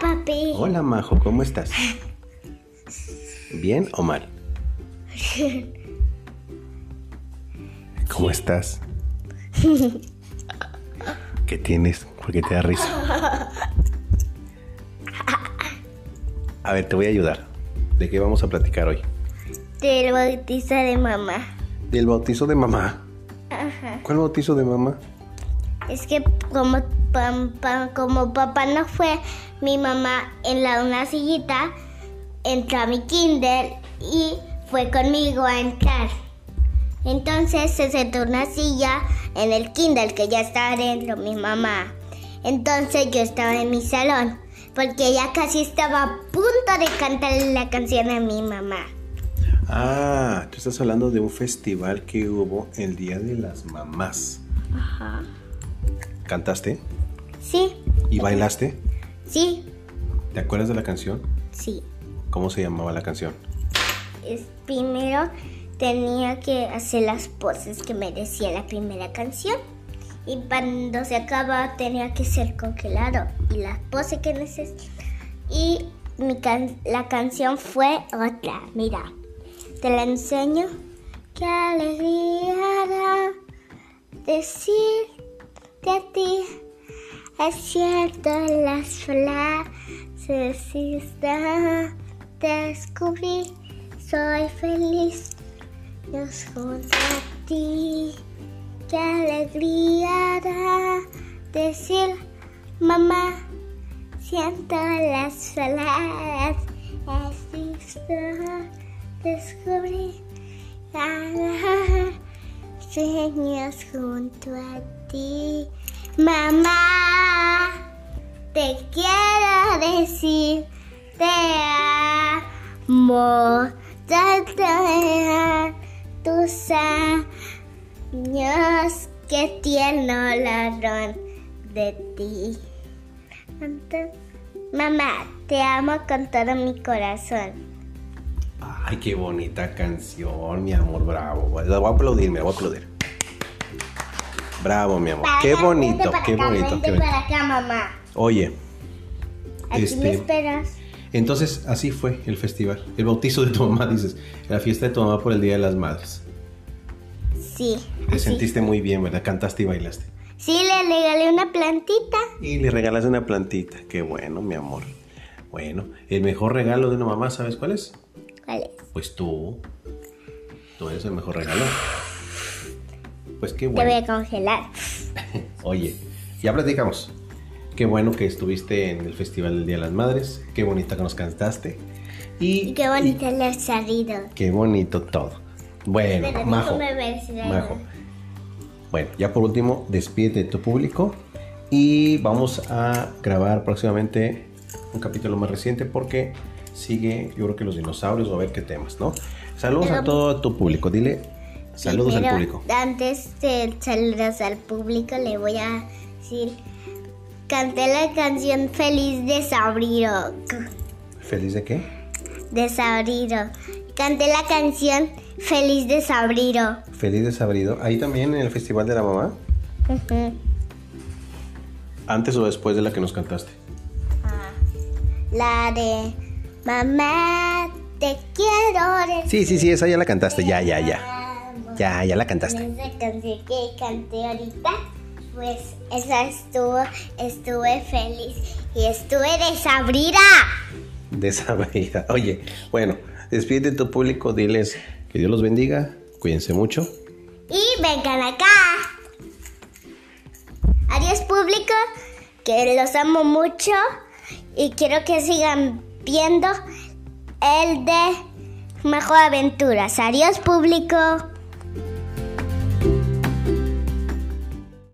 papi. Hola, Majo, ¿cómo estás? ¿Bien o mal? ¿Cómo estás? ¿Qué tienes? ¿Por qué te da risa? A ver, te voy a ayudar. ¿De qué vamos a platicar hoy? Del bautizo de mamá. Del bautizo de mamá. Ajá. ¿Cuál bautizo de mamá? Es que como, pam- pam- como papá no fue, mi mamá en la una sillita entró a mi kinder y fue conmigo a entrar. Entonces se sentó en una silla en el kinder que ya estaba dentro mi mamá. Entonces yo estaba en mi salón porque ella casi estaba a punto de cantarle la canción a mi mamá. Ah, tú estás hablando de un festival que hubo el Día de las Mamás. Ajá. ¿Cantaste? Sí, ¿Y bailaste? sí, ¿Te acuerdas de la canción? sí. ¿Cómo se llamaba la canción? es primero tenía que hacer las poses que me decía la primera canción y cuando se acaba tenía que ser congelado y las poses que necesito y mi can- la canción fue otra mira te la enseño qué alegría da decirte a ti es cierto las frases está. Descubrí soy feliz. Dios junto a ti qué alegría da decir mamá siento las palabras existo descubrí ah, sueños junto a ti. Mamá te quiero decir te amo. Tanto tus años. Que tierno ladrón de ti. Mamá te amo con todo mi corazón Ay, qué bonita canción, mi amor, bravo. La voy a aplaudir, me la voy a aplaudir. Bravo, mi amor. Para Qué bonito, para qué acá, bonito, qué para acá mamá Oye, aquí me Este- esperas entonces así fue el festival. El bautizo de tu mamá, dices. La fiesta de tu mamá por el Día de las Madres. sí Te así. sentiste muy bien, ¿verdad? Cantaste y bailaste. sí le regalé una plantita Y le regalaste una plantita. Qué bueno, mi amor. Bueno, el mejor regalo de una mamá, ¿sabes cuál es? ¿Cuál es? Pues tú. Tú eres el mejor regalo. Pues qué te voy bueno. a congelar Oye, ya platicamos. Qué bueno que estuviste en el Festival del Día de las Madres. Qué bonita que nos cantaste. Y, y qué bonito le ha salido qué bonito todo. Bueno, Pero Majo. Majo. Bueno, ya por último, despídete de tu público. Y vamos a grabar próximamente un capítulo más reciente porque sigue, yo creo que los dinosaurios o a ver qué temas, ¿no? Saludos a todo tu público. Dile saludos al público. Antes de saludos al público, le voy a decir: Canté la canción Feliz de Sabriro. ¿Feliz de qué? De Sabriro. Canté la canción Feliz de Sabriro. Feliz de Sabrido. Ahí también en el Festival de la Mamá. ¿Antes o después de la que nos cantaste? Ah, La de Mamá, te quiero. Sí, sí, sí, esa ya la cantaste. Ya, ya, ya. amo". Ya, ya la cantaste. Esa canción que canté ahorita, pues esa estuvo, estuve feliz y estuve desabrida. De Sabrida. Oye, bueno, despídete de tu público. Diles que Dios los bendiga. Cuídense mucho. Y vengan acá. Adiós público, que los amo mucho y quiero que sigan viendo el de Mejor Aventuras. Adiós público.